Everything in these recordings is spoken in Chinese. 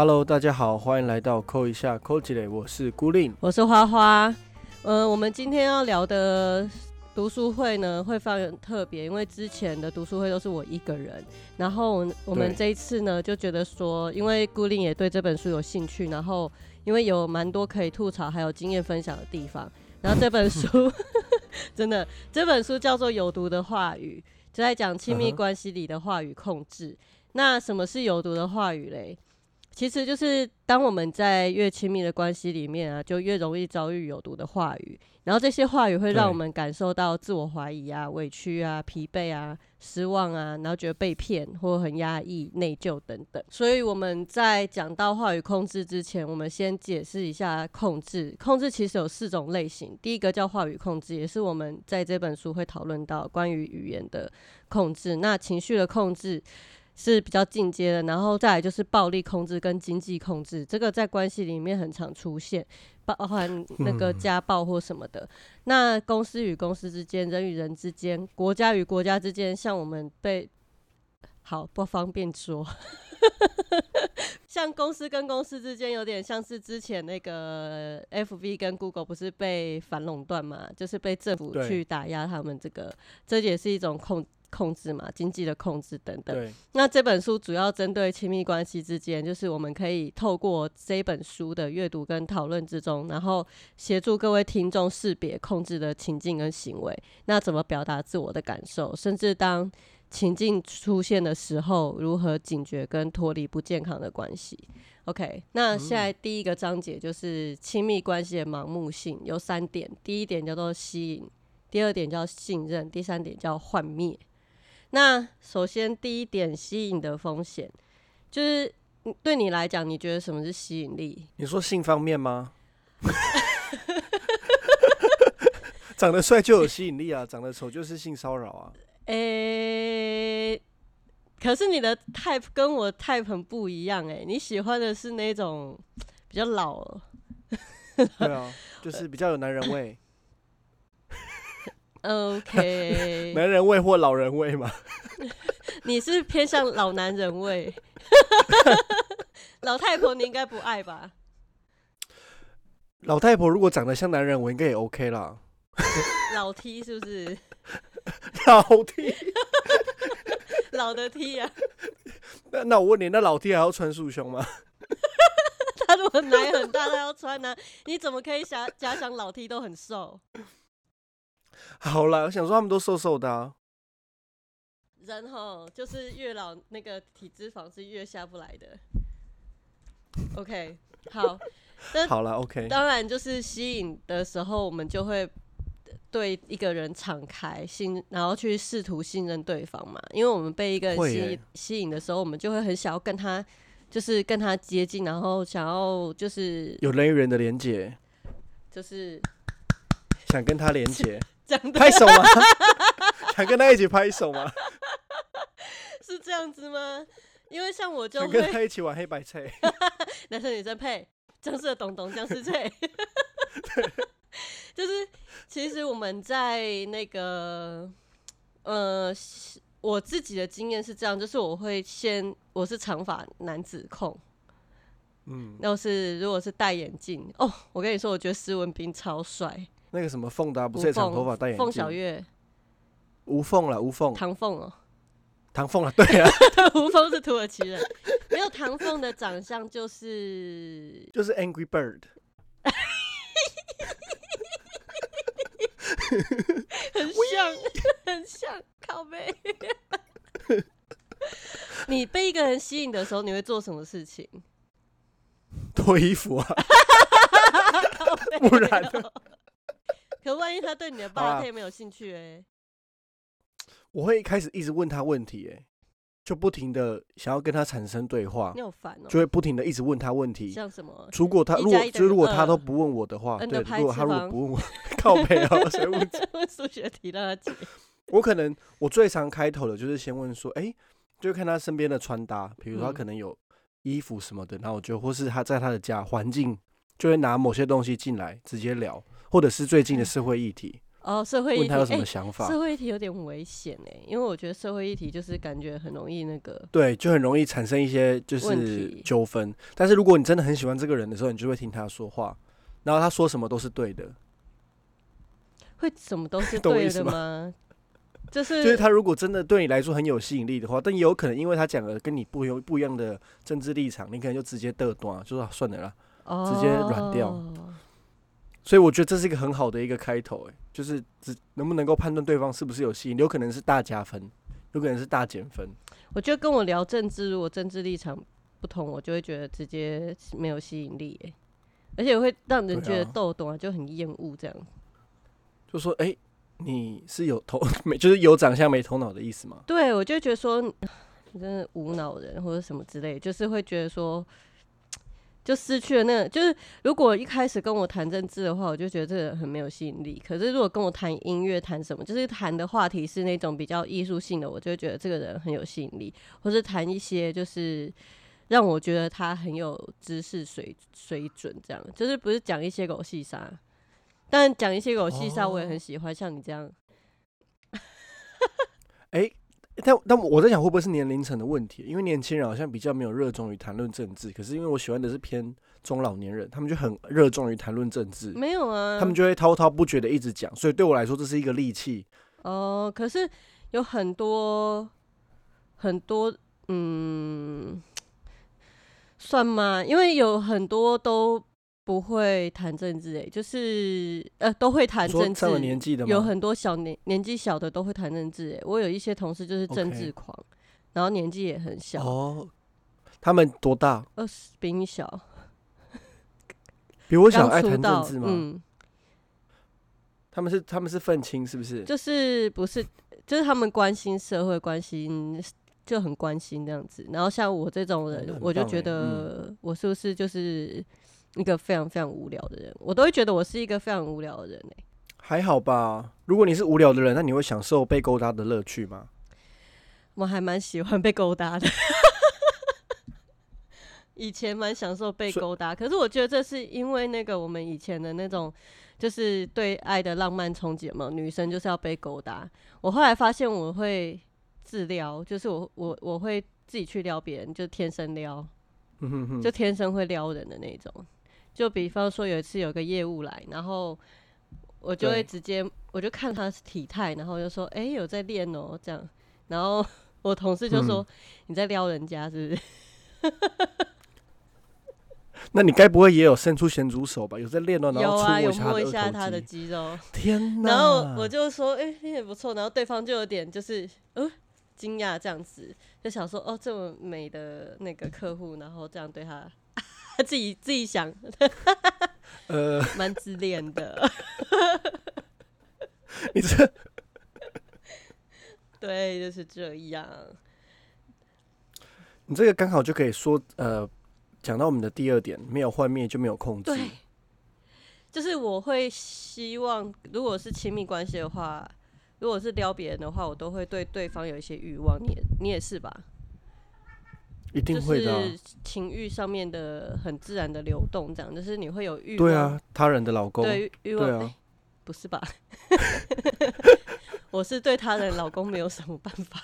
Hello，大家好，欢迎来到扣一下扣起来，我是孤令，我是花花。呃，我们今天要聊的读书会呢，会非常特别，因为之前的读书会都是我一个人，然后我们这一次呢，就觉得说，因为孤令也对这本书有兴趣，然后因为有蛮多可以吐槽还有经验分享的地方，然后这本书 真的，这本书叫做《有毒的话语》，就在讲亲密关系里的话语控制。那什么是有毒的话语嘞？其实就是当我们在越亲密的关系里面啊，就越容易遭遇有毒的话语，然后这些话语会让我们感受到自我怀疑啊、委屈啊、疲惫啊、失望啊，然后觉得被骗或很压抑、内疚等等。所以我们在讲到话语控制之前，我们先解释一下控制。控制其实有四种类型，第一个叫话语控制，也是我们在这本书会讨论到关于语言的控制。那情绪的控制。是比较进阶的，然后再来就是暴力控制跟经济控制，这个在关系里面很常出现，包含那个家暴或什么的。那公司与公司之间，人与人之间，国家与国家之间，像我们被好不方便说，像公司跟公司之间，有点像是之前那个 F B 跟 Google 不是被反垄断嘛，就是被政府去打压他们这个，这也是一种控。控制嘛，经济的控制等等。那这本书主要针对亲密关系之间，就是我们可以透过这本书的阅读跟讨论之中，然后协助各位听众识别控制的情境跟行为。那怎么表达自我的感受，甚至当情境出现的时候，如何警觉跟脱离不健康的关系。OK，那现在第一个章节就是亲密关系的盲目性，有三点。第一点叫做吸引，第二点叫信任，第三点叫幻灭。那首先第一点吸引的风险，就是对你来讲，你觉得什么是吸引力？你说性方面吗？长得帅就有吸引力啊，长得丑就是性骚扰啊。诶，可是你的 type 跟我 type 很不一样哎，你喜欢的是那种比较老。对啊，就是比较有男人味。OK，男人味或老人味吗？你是偏向老男人味，老太婆你应该不爱吧？老太婆如果长得像男人，我应该也 OK 啦。老 T 是不是？老 T，老的 T 啊？那那我问你，那老 T 还要穿束胸吗？他如果奶很大，他要穿呢？你怎么可以想假想老 T 都很瘦？好了，我想说他们都瘦瘦的啊。人哈，就是越老那个体脂肪是越下不来的。OK，好，好了，OK。当然，就是吸引的时候，我们就会对一个人敞开信，然后去试图信任对方嘛。因为我们被一个人吸吸引的时候，我们就会很想要跟他，就是跟他接近，然后想要就是有人与人的连接，就是想跟他连接。拍手吗？想跟他一起拍手吗？是这样子吗？因为像我就会跟他一起玩黑白菜，男生女生配僵尸的东东僵尸配，就是其实我们在那个呃，我自己的经验是这样，就是我会先我是长发男子控，嗯，要是如果是戴眼镜哦，我跟你说，我觉得施文斌超帅。那个什么凤达不是长头发戴眼镜？凤小月，吴凤了，吴凤，唐凤哦，唐凤了，对啊，吴凤是土耳其人，没有唐凤的长相就是 就是 Angry Bird，很像，很像，靠背。你被一个人吸引的时候，你会做什么事情？脱衣服啊，不然呢？可万一他对你的八配没有兴趣哎，我会一开始一直问他问题哎，就不停的想要跟他产生对话，你好烦哦，就会不停的一直问他问题，像什么？如果他如果就如果他都不问我的话，对，如果他如果不问我，靠背啊，谁问？问数学题让他解。我可能我最常开头的就是先问说，哎，就看他身边的穿搭，比如说他可能有衣服什么的，然后我就或是他在他的家环境，就会拿某些东西进来直接聊。或者是最近的社会议题，哦，社会议题，问他有什么哎想法。社会议题有点危险哎，因为我觉得社会议题就是感觉很容易那个，对，就很容易产生一些就是纠纷。但是如果你真的很喜欢这个人的时候，你就会听他说话，然后他说什么都是对的。会什么都是 对的吗是就是他如果真的对你来说很有吸引力的话，但也有可能因为他讲了跟你不有不一样的政治立场，你可能就直接得断，就说、啊、算了啦。直接软掉哦所以我觉得这是一个很好的一个开头，哎，就是只能不能够判断对方是不是有吸引力，有可能是大加分，有可能是大减分。我觉得跟我聊政治，如果政治立场不同，我就会觉得直接没有吸引力哎，而且会让人觉得啊逗懂啊，就很厌恶这样。就说哎、你是有头没，就是有长相没头脑的意思吗？对，我就觉得说你真的无脑人或者什么之类，就是会觉得说，就失去了那个，就是如果一开始跟我谈政治的话，我就觉得这个人很没有吸引力。可是如果跟我谈音乐、谈什么，就是谈的话题是那种比较艺术性的，我就会觉得这个人很有吸引力，或是谈一些就是。让我觉得他很有知识水水准，这样就是不是讲一些狗戏沙，但讲一些狗戏沙我也很喜欢，像你这样，哎、但但我在想会不会是年龄层的问题？因为年轻人好像比较没有热衷于谈论政治，可是因为我喜欢的是偏中老年人，他们就很热衷于谈论政治，没有啊，他们就会滔滔不绝的一直讲，所以对我来说这是一个利器。哦，可是有很多很多，嗯，算吗？因为有很多都不会谈政治，哎，就是呃都会谈政治年纪的？有很多小年年纪小的都会谈政治，哎，我有一些同事就是政治狂然后年纪也很小，哦，他们多大？二十比你小，比我小，爱谈政治吗？嗯，他们是他们是愤青是不是？就是不是，就是他们关心社会，关心就很关心这样子。然后像我这种人，我就觉得我是不是就是一个非常非常无聊的人？我都会觉得我是一个非常无聊的人哎、还好吧。如果你是无聊的人，那你会享受被勾搭的乐趣吗？我还蛮喜欢被勾搭的。以前蛮享受被勾搭，可是我觉得这是因为那个我们以前的那种，就是对爱的浪漫憧憬嘛，女生就是要被勾搭。我后来发现我会自撩，就是我我我会自己去撩别人，就天生撩，就天生会撩人的那种。就比方说有一次有个业务来，然后我就会直接我就看他体态，然后就说：“哎、有在练哦。”这样，然后 我同事就说：“嗯你在撩人家是不是 那你该不会也有伸出咸猪手吧？有在练哦，？”然有啊，后有摸一下他的肌。肉，天哪！然后我就说：“哎、你也不错。”然后对方就有点就是嗯惊讶这样子，就想说：“哦，这么美的那个客户，然后这样对他。”自己自己想，呃，蛮自恋的，你这对，就是这样。你这个刚好就可以说，呃，讲到我们的第二点，没有幻灭就没有控制。对，就是我会希望，如果是亲密关系的话，如果是撩别人的话，我都会对对方有一些欲望。你也你也是吧？一定会的啊、就是情欲上面的很自然的流动，这样就是你会有欲望。对啊，他人的老公，对欲望、不是吧？我是对他人老公没有什么办法，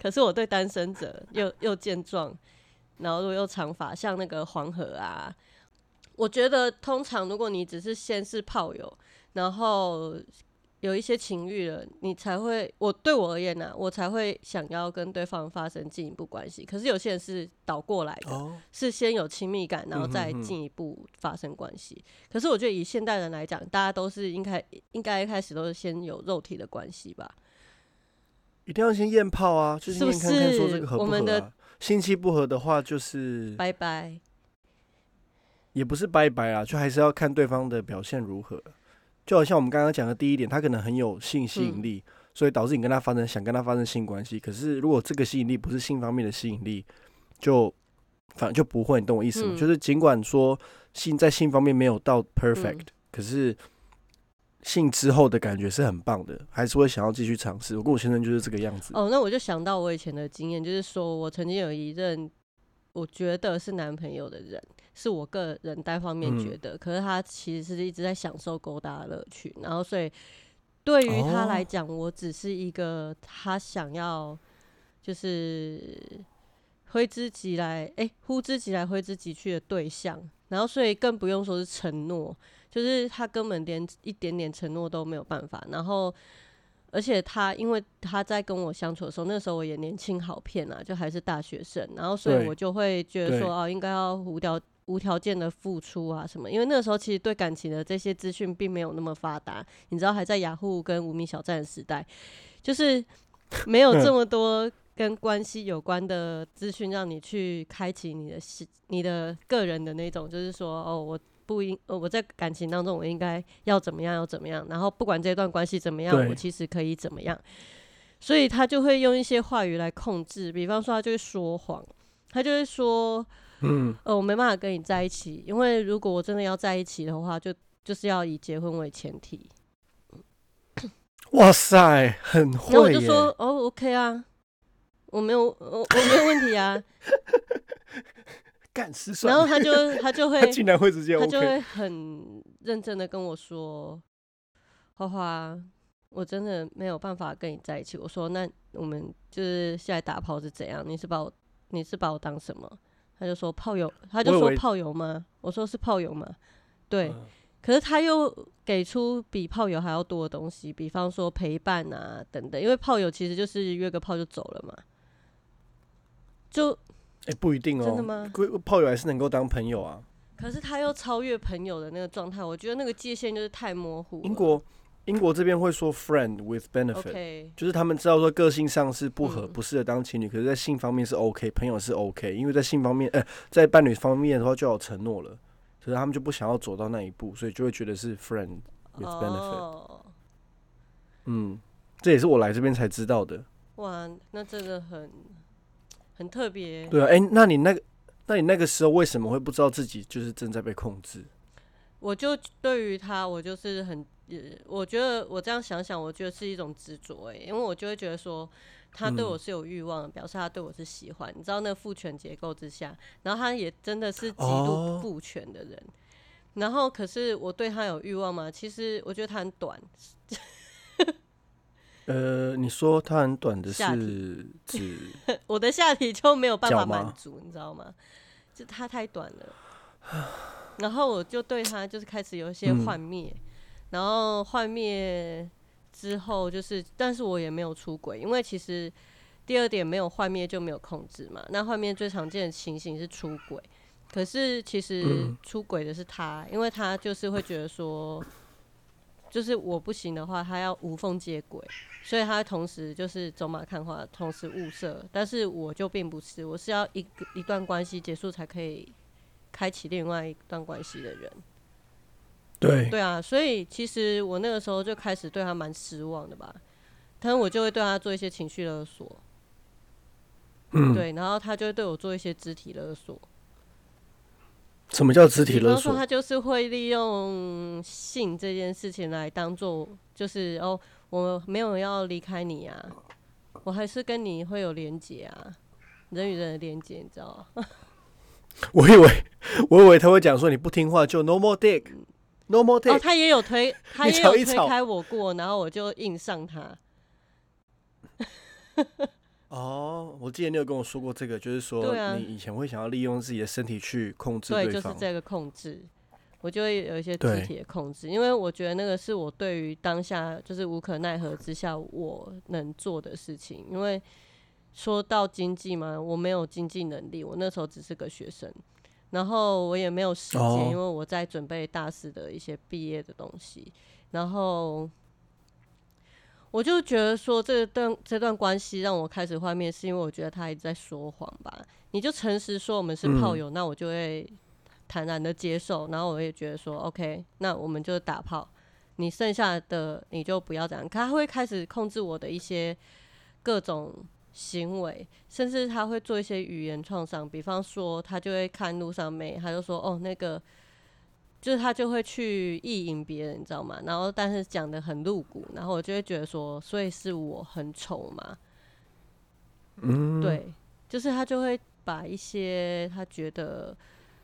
可是我对单身者又又健壮，然后又长发，像那个黄河啊，我觉得通常如果你只是先是炮友，然后有一些情欲了，你才会我对我而言呢、我才会想要跟对方发生进一步关系。可是有些人是倒过来的，哦，是先有亲密感，然后再进一步发生关系。可是我觉得以现代人来讲，大家都是应该应该一开始都是先有肉体的关系吧？一定要先验炮啊，就是是不验看看说这是个合不合、啊。我们的心气不合的话，就是拜拜。也不是拜拜啦，就还是要看对方的表现如何。就好像我们刚刚讲的第一点，他可能很有性吸引嗯力，所以导致你跟他发生想跟他发生性关系。可是如果这个吸引力不是性方面的吸引力，就反正就不会，你懂我意思吗？嗯就是尽管说性在性方面没有到 perfect，、可是性之后的感觉是很棒的，还是会想要继续尝试。我跟我先生就是这个样子。哦，那我就想到我以前的经验，就是说我曾经有一任我觉得是男朋友的人，是我个人单方面觉得，可是他其实是一直在享受勾搭的乐趣，然后所以对于他来讲，我只是一个他想要就是挥之即来，哎，呼之即来挥之即去的对象，然后所以更不用说是承诺，就是他根本连一点点承诺都没有办法，然后。而且他，因为他在跟我相处的时候，那时候我也年轻好骗啊，就还是大学生，然后所以我就会觉得说，哦，应该要无条无条件的付出啊什么。因为那个时候其实对感情的这些资讯并没有那么发达，你知道还在雅虎跟无名小站的时代，就是没有这么多跟关系有关的资讯让你去开启你的你的个人的那种，就是说，哦，我。不应呃，我在感情当中，我应该要怎么样，要怎么样？然后不管这段关系怎么样，我其实可以怎么样？所以他就会用一些话语来控制，比方说他就会说谎，他就会说，嗯，呃，我没办法跟你在一起，因为如果我真的要在一起的话，就就是要以结婚为前提。哇塞，很会。然后我就说，哦，OK 啊，我没有，我我没有问题啊。然后他就他就 会，他竟然会直接，他就会很认真的跟我说：“花花，我真的没有办法跟你在一起。”我说：“那我们就是现在打炮是怎样？你是把我你是把我当什么？”他就说：“炮友。”他就说：“炮友吗？”我说：“是炮友吗？”对，可是他又给出比炮友还要多的东西，比方说陪伴啊等等，因为炮友其实就是约个炮就走了嘛，就。哎，不一定哦。真的吗？炮友还是能够当朋友啊。可是他又超越朋友的那个状态，我觉得那个界限就是太模糊。英国，英国这边会说 friend with benefit，就是他们知道说个性上是不合，不适合当情侣，可是在性方面是 OK，朋友是 OK，因为在性方面，呃，在伴侣方面的话就有承诺了，可是他们就不想要走到那一步，所以就会觉得是 friend with benefit。嗯，这也是我来这边才知道的。哇，那真的很。很特别，对啊，哎，那你那个，那你那个时候为什么会不知道自己就是正在被控制？我就对于他，我就是很，我觉得我这样想想，我觉得是一种执着，哎，因为我就会觉得说，他对我是有欲望，表示他对我是喜欢，你知道那个父权结构之下，然后他也真的是极度父权的人，然后可是我对他有欲望吗？其实我觉得他很短。呃，你说它很短的是指 我的下体就没有办法满足，你知道吗？就它太短了，然后我就对它就是开始有一些幻灭，然后幻灭之后就是，但是我也没有出轨，因为其实第二点没有幻灭就没有控制嘛。那幻灭最常见的情形是出轨，可是其实出轨的是他，因为他就是会觉得说。就是我不行的话，他要无缝接轨，所以他同时就是走马看花，同时物色。但是我就并不是，我是要一一段关系结束才可以开启另外一段关系的人。对对啊，所以其实我那个时候就开始对他蛮失望的吧。可能我就会对他做一些情绪勒索，嗯，对，然后他就会对我做一些肢体勒索。什么叫肢体勒索？他就是会利用性这件事情来当做，就是哦，我没有要离开你啊，我还是跟你会有连接啊，人与人的连接，你知道吗？我以为，我以为他会讲说你不听话就 no more dick，no more dick。哦，他也有推，他也有推开我过，然后我就硬上他。哦，我记得你有跟我说过这个，就是说你以前会想要利用自己的身体去控制对就是这个控制，我就会有一些肢体的控制，因为我觉得那个是我对于当下就是无可奈何之下我能做的事情。因为说到经济嘛，我没有经济能力，我那时候只是个学生，然后我也没有时间，因为我在准备大四的一些毕业的东西，然后。我就觉得说这段这段关系让我开始幻灭，是因为我觉得他一直在说谎吧。你就诚实说我们是炮友，那我就会坦然的接受。然后我也觉得说，OK，那我们就打炮，你剩下的你就不要这样。他会开始控制我的一些各种行为，甚至他会做一些语言创伤，比方说他就会看路上妹，他就说哦那个。就是他就会去意淫别人，你知道吗？然后但是讲的很露骨，然后我就会觉得说，所以是我很丑嘛？嗯，对，就是他就会把一些他觉得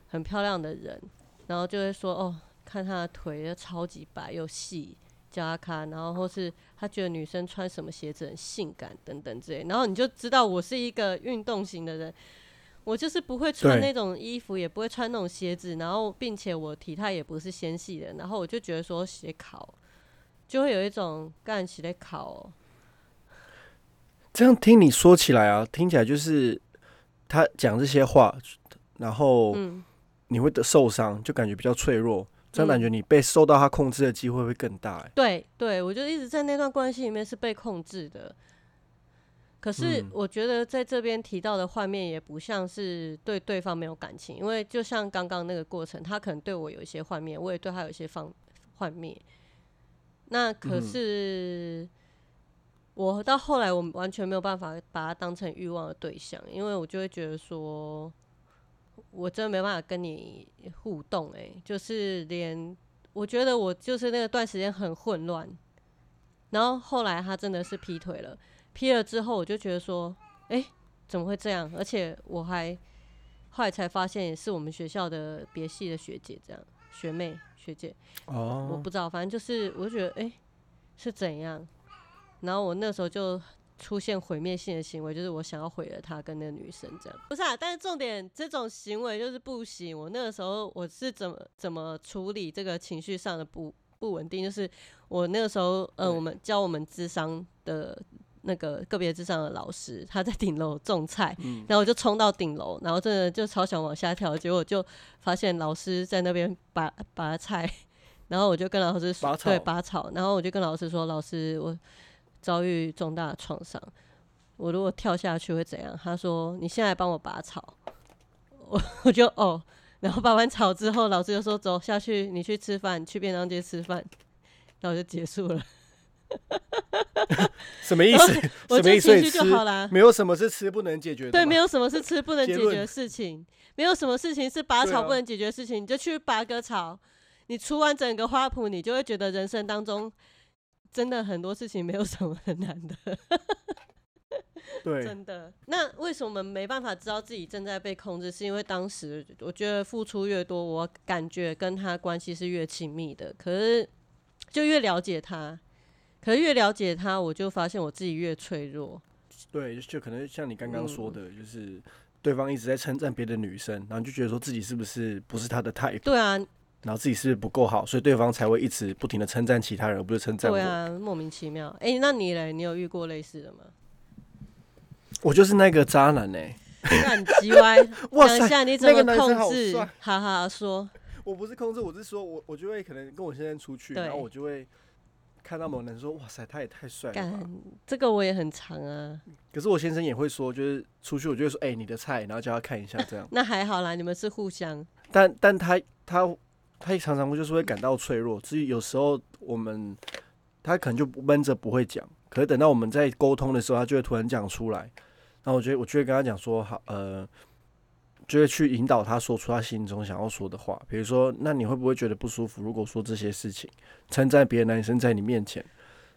很漂亮的人，然后就会说哦，看他的腿超级白又细，叫他看，然后或是他觉得女生穿什么鞋子很性感等等之类，然后你就知道我是一个运动型的人。我就是不会穿那种衣服，也不会穿那种鞋子，然后并且我体态也不是纤细的，然后我就觉得说写考就会有一种干起来考。这样听你说起来啊，听起来就是他讲这些话，然后你会得受伤，就感觉比较脆弱，这样感觉你被受到他控制的机会会更大。对对，我就一直在那段关系里面是被控制的。可是我觉得在这边提到的画面也不像是对对方没有感情，因为就像刚刚那个过程，他可能对我有一些幻灭，我也对他有一些放幻灭。那可是我到后来，我完全没有办法把他当成欲望的对象，因为我就会觉得说，我真的没办法跟你互动。哎，就是连我觉得我就是那段时间很混乱，然后后来他真的是劈腿了。批了之后，我就觉得说，哎，怎么会这样？而且我还后来才发现，也是我们学校的别系的学姐这样，学妹学姐。哦。我不知道，反正就是，我就觉得，哎，是怎样？然后我那时候就出现毁灭性的行为，就是我想要毁了他跟那个女生这样。不是啊，但是重点，这种行为就是不行。我那个时候我是怎么怎么处理这个情绪上的不不稳定？就是我那个时候，呃，我们教我们智商的。那个个别智商的老师，他在顶楼种菜，然后我就冲到顶楼，然后真的就超想往下跳，结果就发现老师在那边拔拔菜，然后我就跟老师说，对，拔草，然后我就跟老师说，老师，我遭遇重大创伤，我如果跳下去会怎样？他说，你现在帮我拔草，我我就哦，然后拔完草之后，老师就说，走下去，你去吃饭，去便当街吃饭，然后就结束了。什么意思？我 就情绪就好了。没有什么是吃不能解决的。对，没有什么是吃不能解决的事情。没有什么事情是拔草不能解决的事情。你就去拔个草，你除完整个花圃，你就会觉得人生当中真的很多事情没有什么很难的。对，真的。那为什么没办法知道自己正在被控制？是因为当时我觉得付出越多，我感觉跟他关系是越亲密的。可是就越了解他。可是越了解他，我就发现我自己越脆弱。对，就可能像你刚刚说的，就是对方一直在称赞别的女生，然后就觉得说自己是不是不是他的 type？对啊，然后自己是不是不够好，所以对方才会一直不停的称赞其他人，而不是称赞我。对啊，莫名其妙。哎，那你嘞？你有遇过类似的吗？我就是那个渣男 呢。很鸡歪。哇塞，你怎么控制？好好说。我不是控制，我是说我我就会可能跟我先生出去，然后我就会。看到某人说：“哇塞，他也太帅了。”这个我也很长啊。可是我先生也会说，就是出去，我就会说：“哎，你的菜。”然后叫他看一下，这样。那还好啦，你们是互相。但但他他他常常会就是会感到脆弱，至于有时候我们他可能就闷着不会讲，可是等到我们在沟通的时候，他就会突然讲出来。然后我觉得，我就会跟他讲说：“好，呃。”就会去引导他说出他心中想要说的话，比如说，那你会不会觉得不舒服？如果说这些事情，称赞别的男生在你面前，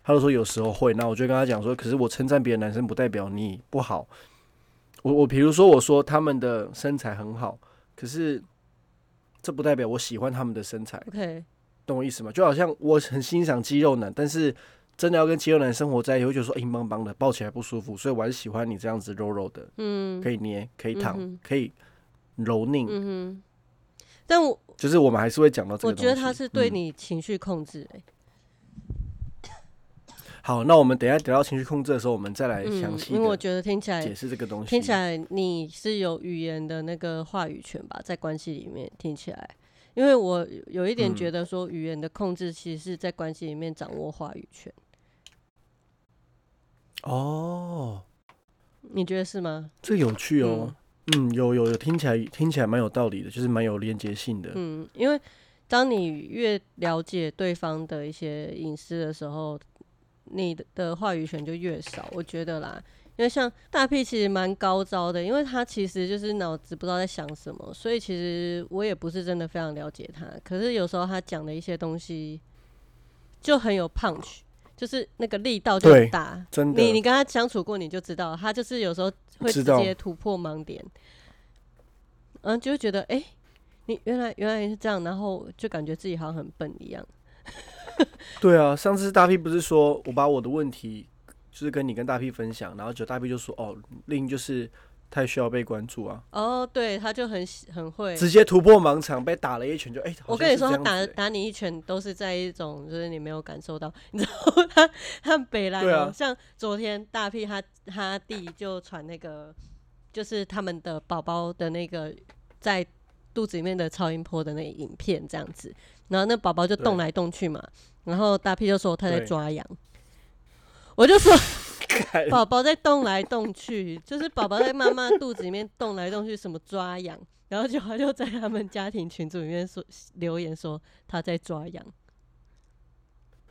他就说有时候会。那我就跟他讲说，可是我称赞别的男生不代表你不好。我我比如说我说他们的身材很好，可是这不代表我喜欢他们的身材。OK，懂我意思吗？就好像我很欣赏肌肉男，但是真的要跟肌肉男生活在一起，会觉得说硬邦邦的，抱起来不舒服，所以我还是喜欢你这样子肉肉的，嗯，可以捏，可以躺，可以。柔拧，嗯哼，但我就是我们还是会讲到这个。我觉得他是对你情绪控制，哎。好，那我们等下等到情绪控制的时候，我们再来详细。因为我觉得听起来解释这个东西，听起来你是有语言的那个话语权吧，在关系里面听起来。因为我有一点觉得说，语言的控制其实是在关系里面掌握话语权。哦，你觉得是吗？这有趣哦。嗯，有有有，听起来听起来蛮有道理的，就是蛮有连接性的。嗯，因为当你越了解对方的一些隐私的时候，你的话语权就越少。我觉得啦，因为像大 P 其实蛮高招的，因为他其实就是脑子不知道在想什么，所以其实我也不是真的非常了解他。可是有时候他讲的一些东西就很有 punch，就是那个力道就很大。真的，你你跟他相处过，你就知道他就是有时候。会直接突破盲点，嗯，就会觉得哎，你原来原来是这样，然后就感觉自己好像很笨一样。对啊，上次大 P 不是说我把我的问题就是跟你跟大 P 分享，然后就大 P 就说哦，另就是太需要被关注啊。哦，对，他就很很会直接突破盲场，被打了一拳就哎。我跟你说，他打打你一拳都是在一种就是你没有感受到，你知道他他北来哦，像昨天大屁他他弟就传那个就是他们的宝宝的那个在肚子里面的超音波的那个影片这样子。然后那宝宝就动来动去嘛，然后大屁就说他在抓痒，我就说宝宝在动来动去，就是宝宝在妈妈肚子里面动来动去，什么抓痒，然后就他就在他们家庭群组里面说留言说他在抓痒，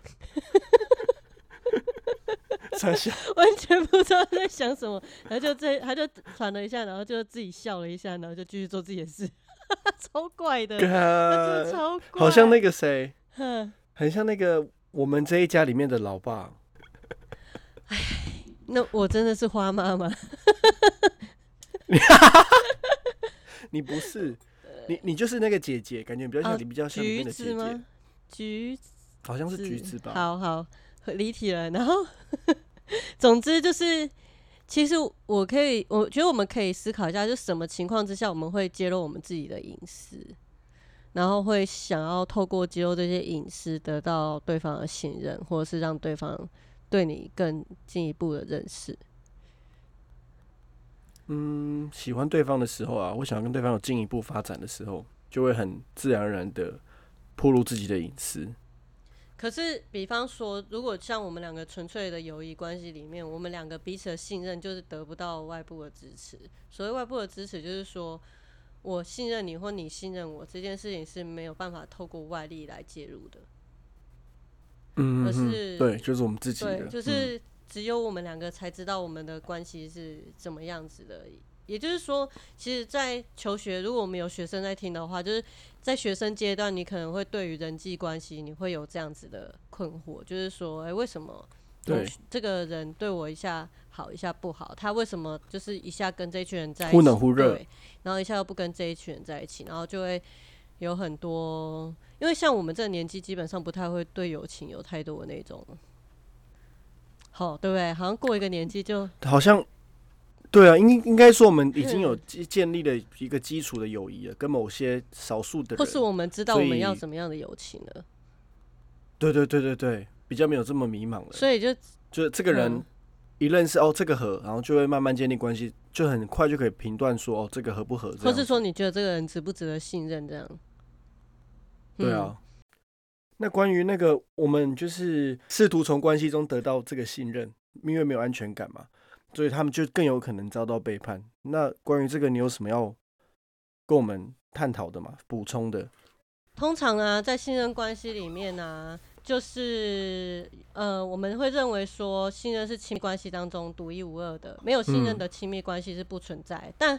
完全不知道在想什么，然后就这他就喘了一下，然后就自己笑了一下，然后就继续做自己的事。超怪的，超怪，好像那个谁，很像那个我们这一家里面的老爸。哎，那我真的是花妈妈。你不是，你你就是那个姐姐，感觉比较像你，比较像里面的姐姐。橘子，好像是橘子吧？好好，离题了。然后，总之就是。其实我可以，我觉得我们可以思考一下，就什么情况之下我们会揭露我们自己的隐私，然后会想要透过揭露这些隐私得到对方的信任，或者是让对方对你更进一步的认识。嗯，喜欢对方的时候啊，我想跟对方有进一步发展的时候，就会很自然而然的暴露自己的隐私。可是，比方说，如果像我们两个纯粹的友谊关系里面，我们两个彼此的信任就是得不到外部的支持。所谓外部的支持，就是说我信任你或你信任我，这件事情是没有办法透过外力来介入的。嗯，是，对，就是我们自己的，就是只有我们两个才知道我们的关系是怎么样子的。也就是说，其实，在求学，如果我们有学生在听的话，就是在学生阶段，你可能会对于人际关系，你会有这样子的困惑，就是说，哎，为什么对这个人对我一下好，一下不好？他为什么就是一下跟这一群人在一起，忽冷忽热，然后一下又不跟这一群人在一起，然后就会有很多，因为像我们这个年纪，基本上不太会对友情有太多的那种，好，对不对？好像过一个年纪就好像。对啊，应应该说我们已经有建立了一个基础的友谊了，跟某些少数的人，或是我们知道我们要什么样的友情了。对对对对对，比较没有这么迷茫了。所以就就这个人一认识哦，这个合，然后就会慢慢建立关系，就很快就可以评断说哦，这个合不合，或是说你觉得这个人值不值得信任这样。对啊，那关于那个我们就是试图从关系中得到这个信任，因为没有安全感嘛。所以他们就更有可能遭到背叛。那关于这个，你有什么要跟我们探讨的吗？补充的？通常啊，在信任关系里面呢，就是呃，我们会认为说，信任是亲密关系当中独一无二的，没有信任的亲密关系是不存在。但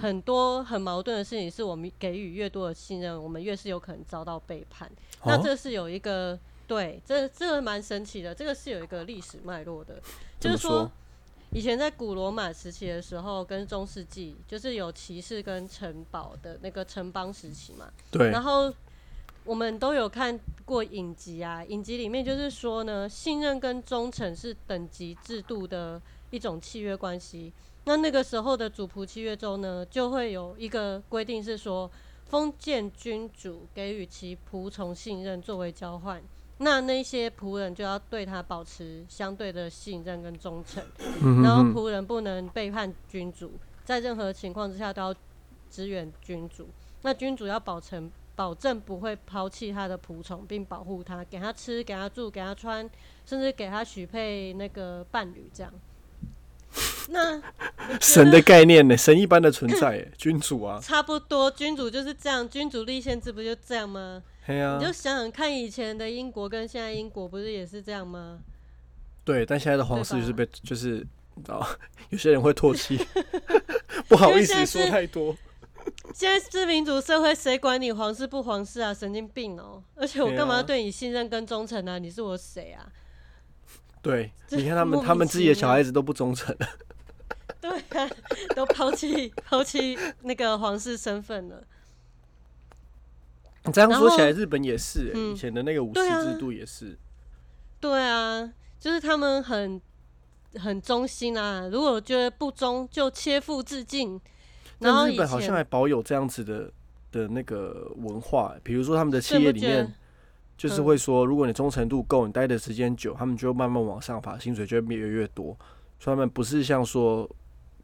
很多很矛盾的事情，是我们给予越多的信任，我们越是有可能遭到背叛。那这是有一个对，这这个蛮神奇的，这个是有一个历史脉络的，就是说。以前在古罗马时期的时候，跟中世纪就是有骑士跟城堡的那个城邦时期嘛。对。然后我们都有看过影集啊，影集里面就是说呢，信任跟忠诚是等级制度的一种契约关系。那那个时候的主仆契约中呢，就会有一个规定是说，封建君主给予其仆从信任作为交换。那那些仆人就要对他保持相对的信任跟忠诚，然后仆人不能背叛君主，在任何情况之下都要支援君主。那君主要保证保证不会抛弃他的仆从，并保护他，给他吃，给他住，给他穿，甚至给他许配那个伴侣，这样。那 神的概念呢？神一般的存在，君主啊，差不多，君主就是这样，君主立宪制不就这样吗？你就想想看，以前的英国跟现在英国不是也是这样吗？对，但现在的皇室就是被就是你知道，有些人会唾弃，不好意思说太多。现在是民主社会，谁管你皇室不皇室啊？神经病哦！而且我干嘛要对你信任跟忠诚呢？你是我谁啊？对，你看他们，他们自己的小孩子都不忠诚了。对啊，都抛弃抛弃那个皇室身份了。你这样说起来，日本也是以前的那个武士制度也是。对啊，就是他们很很忠心啊，如果觉得不忠，就切腹自尽。然后日本好像还保有这样子的的那个文化，比如说他们的企业里面，就是会说，如果你忠诚度够，你待的时间久，他们就慢慢往上爬，薪水就会越来越多。所以他们不是像说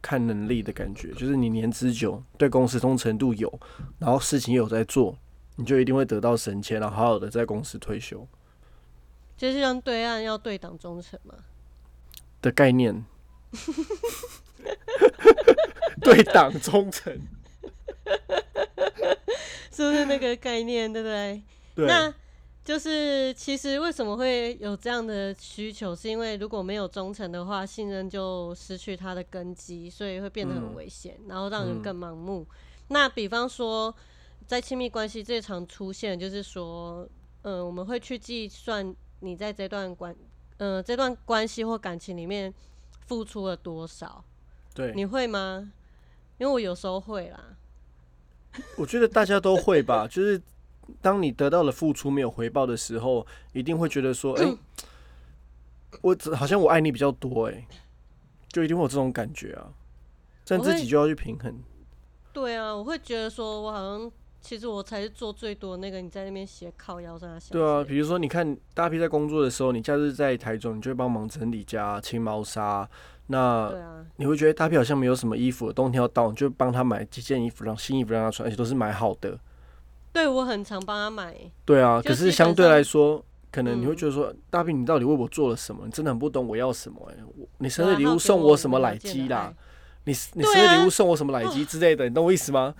看能力的感觉，就是你年资久，对公司忠诚度有，然后事情有在做。你就一定会得到升迁，然后好好的在公司退休，就是像对岸要对党忠诚嘛的概念，对党忠诚，是不是那个概念？对不对？对。那就是其实为什么会有这样的需求？是因为如果没有忠诚的话，信任就失去它的根基，所以会变得很危险，然后让人更盲目。那比方说。在亲密关系最常出现，就是说，嗯，我们会去计算你在这段关，嗯，这段关系或感情里面付出了多少。对，你会吗？因为我有时候会啦。我觉得大家都会吧，就是当你得到了付出没有回报的时候，一定会觉得说，哎，我好像我爱你比较多，哎，就一定会有这种感觉啊。但自己就要去平衡。对啊，我会觉得说我好像。其实我才是做最多那个，你在那边斜靠腰上写。对啊，比如说你看大 P 在工作的时候，你假日在台中，你就会帮忙整理家、清猫砂。那你会觉得大 P 好像没有什么衣服，冬天要到，你就帮他买几件衣服，让新衣服让他穿，而且都是买好的。对，我很常帮他买。对啊，可是相对来说，可能你会觉得说，大 P 你到底为我做了什么？你真的很不懂我要什么哎，我你生日礼物送我什么奶鸡啦？你你生日礼物送我什么奶鸡之类的？你懂我意思吗？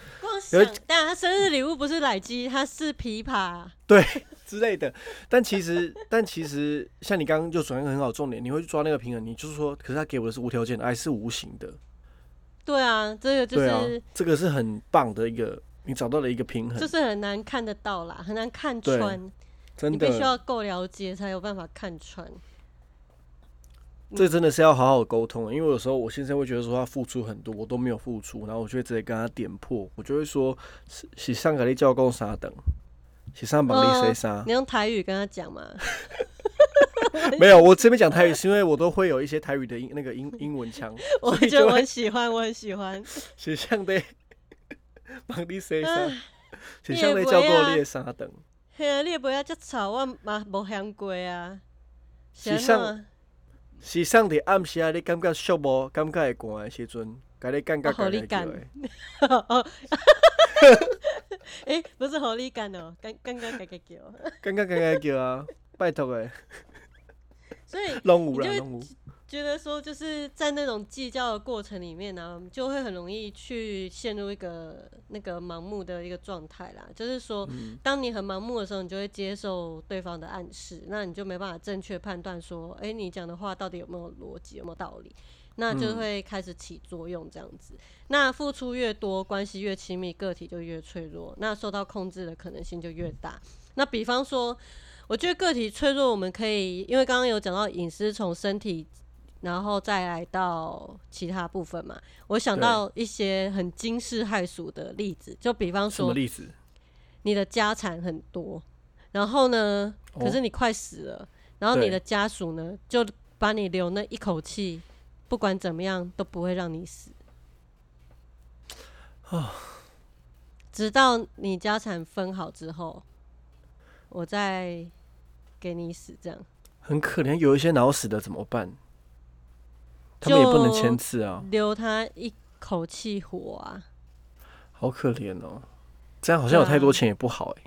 但他生日礼物不是奶鸡，他是琵琶，对之类的。但其实，但其实，像你刚刚就转一个很好重点，你会去抓那个平衡。你就是说，可是他给我的是无条件的爱，是无形的。对啊，这个就是这个是很棒的一个，你找到了一个平衡，就是很难看得到啦，很难看穿。真的，你必须要够了解，才有办法看穿。这真的是要好好沟通，因为有时候我先生会觉得说他付出很多，我都没有付出，然后我就会直接跟他点破，我就会说洗上给你教工啥等，洗上帮你谁啥？你用台语跟他讲吗？没有，我这边讲台语是因为我都会有一些台语的英那个英英文腔，我觉得我很喜欢，我很喜欢。洗上的帮你谁啥？洗上的教过你啥等？嘿啊，你也不要这吵，我嘛无香过啊。洗上。是上伫暗时啊，你感觉寂寞？感觉会寒的时阵，甲你感觉干干诶。诶，不是好你干哦，感感觉嘎嘎叫。感觉感觉叫啊，拜托诶。所以，拢有啦，拢有。觉得说就是在那种计较的过程里面呢，就会很容易去陷入一个那个盲目的一个状态啦。就是说，当你很盲目的时候，你就会接受对方的暗示，那你就没办法正确判断说，哎，你讲的话到底有没有逻辑，有没有道理？那就会开始起作用这样子。那付出越多，关系越亲密，个体就越脆弱，那受到控制的可能性就越大。那比方说，我觉得个体脆弱，我们可以因为刚刚有讲到隐私从身体。然后再来到其他部分嘛，我想到一些很惊世骇俗的例子，就比方说？你的家产很多，然后呢，可是你快死了，然后你的家属呢，就把你留那一口气，不管怎么样都不会让你死，啊，直到你家产分好之后，我再给你死，这样很可怜。有一些脑死的怎么办？他们也不能签字啊，留他一口气活啊，好可怜哦。这样好像有太多钱也不好哎。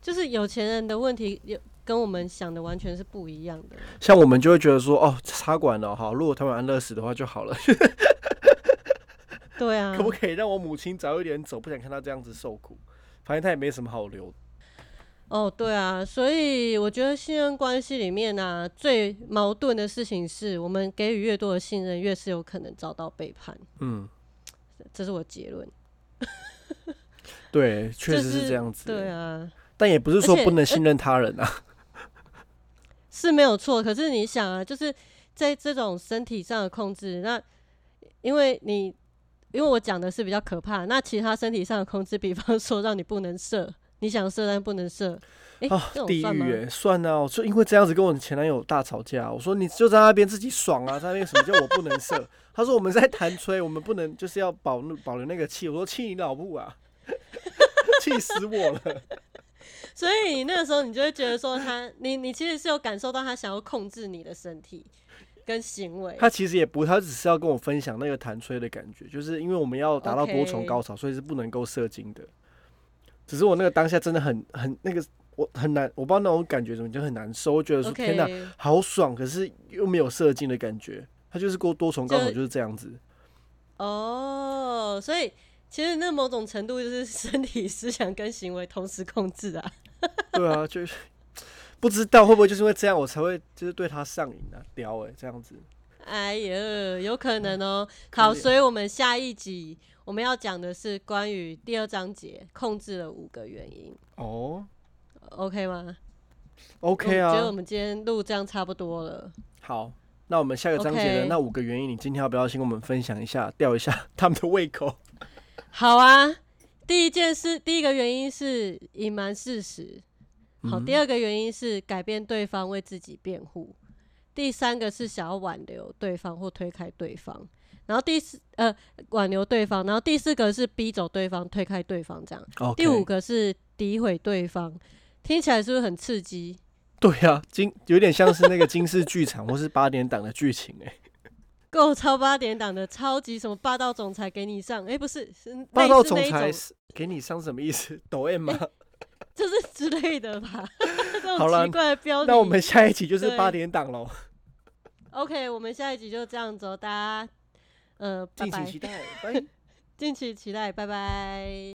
就是有钱人的问题，有跟我们想的完全是不一样的。像我们就会觉得说，哦，插管了哈，如果他们安乐死的话就好了。对啊，可不可以让我母亲早一点走？不想看他这样子受苦。反正他也没什么好留。哦，对啊，所以我觉得信任关系里面呢，最矛盾的事情是我们给予越多的信任，越是有可能遭到背叛。嗯，这是我结论。对，确实是这样子。对啊，但也不是说不能信任他人啊。是没有错，可是你想啊，就是在这种身体上的控制，那因为你因为我讲的是比较可怕，那其他身体上的控制，比方说让你不能射，你想射但不能射。啊，地狱哎，算啊！我就因为这样子跟我前男友大吵架。我说你就在那边自己爽啊，在那边什么叫我不能射？他说我们在弹吹，我们不能就是要保保留那个气。我说气你老母啊，气死我了！所以你那个时候你就会觉得说他，你你其实是有感受到他想要控制你的身体跟行为。他其实也不，他只是要跟我分享那个弹吹的感觉，就是因为我们要达到多重高潮，所以是不能够射精的。只是我那个当下真的很很那个。我很难，我不知道那种感觉怎么就很难受。我觉得说天哪，好爽，可是又没有射精的感觉。它就是过多重高手就是这样子。哦，所以其实那某种程度就是 身体、思想跟行为同时控制啊。对啊，就是不知道会不会就是因为这样，我才会就是对他上瘾啊，屌哎，这样子。哎呀，有可能哦。好，所以我们下一集我们要讲的是关于第二章节控制了五个原因。哦。OK 吗？OK 啊，觉得我们今天录这样差不多了。好，那我们下个章节的那五个原因，你今天要不要先跟我们分享一下，吊一下 他们的胃口？好啊，第一件事，第一个原因是隐瞒事实。好，第二个原因是改变对方为自己辩护。第三个是想要挽留对方或推开对方。然后第四呃挽留对方，然后第四个是逼走对方、推开对方这样。第五个是诋毁对方。听起来是不是很刺激？对啊，金有点像是那个金氏剧场或是八点档的剧情哎，够超八点档的超级什么霸道总裁给你上哎，不是霸道总裁给你上什么意思？抖 M 吗？就是之类的吧。好了，奇怪的标题。那我们下一集就是八点档喽。OK，我们下一集就这样子，大家呃，敬请期待，敬请期待，拜拜。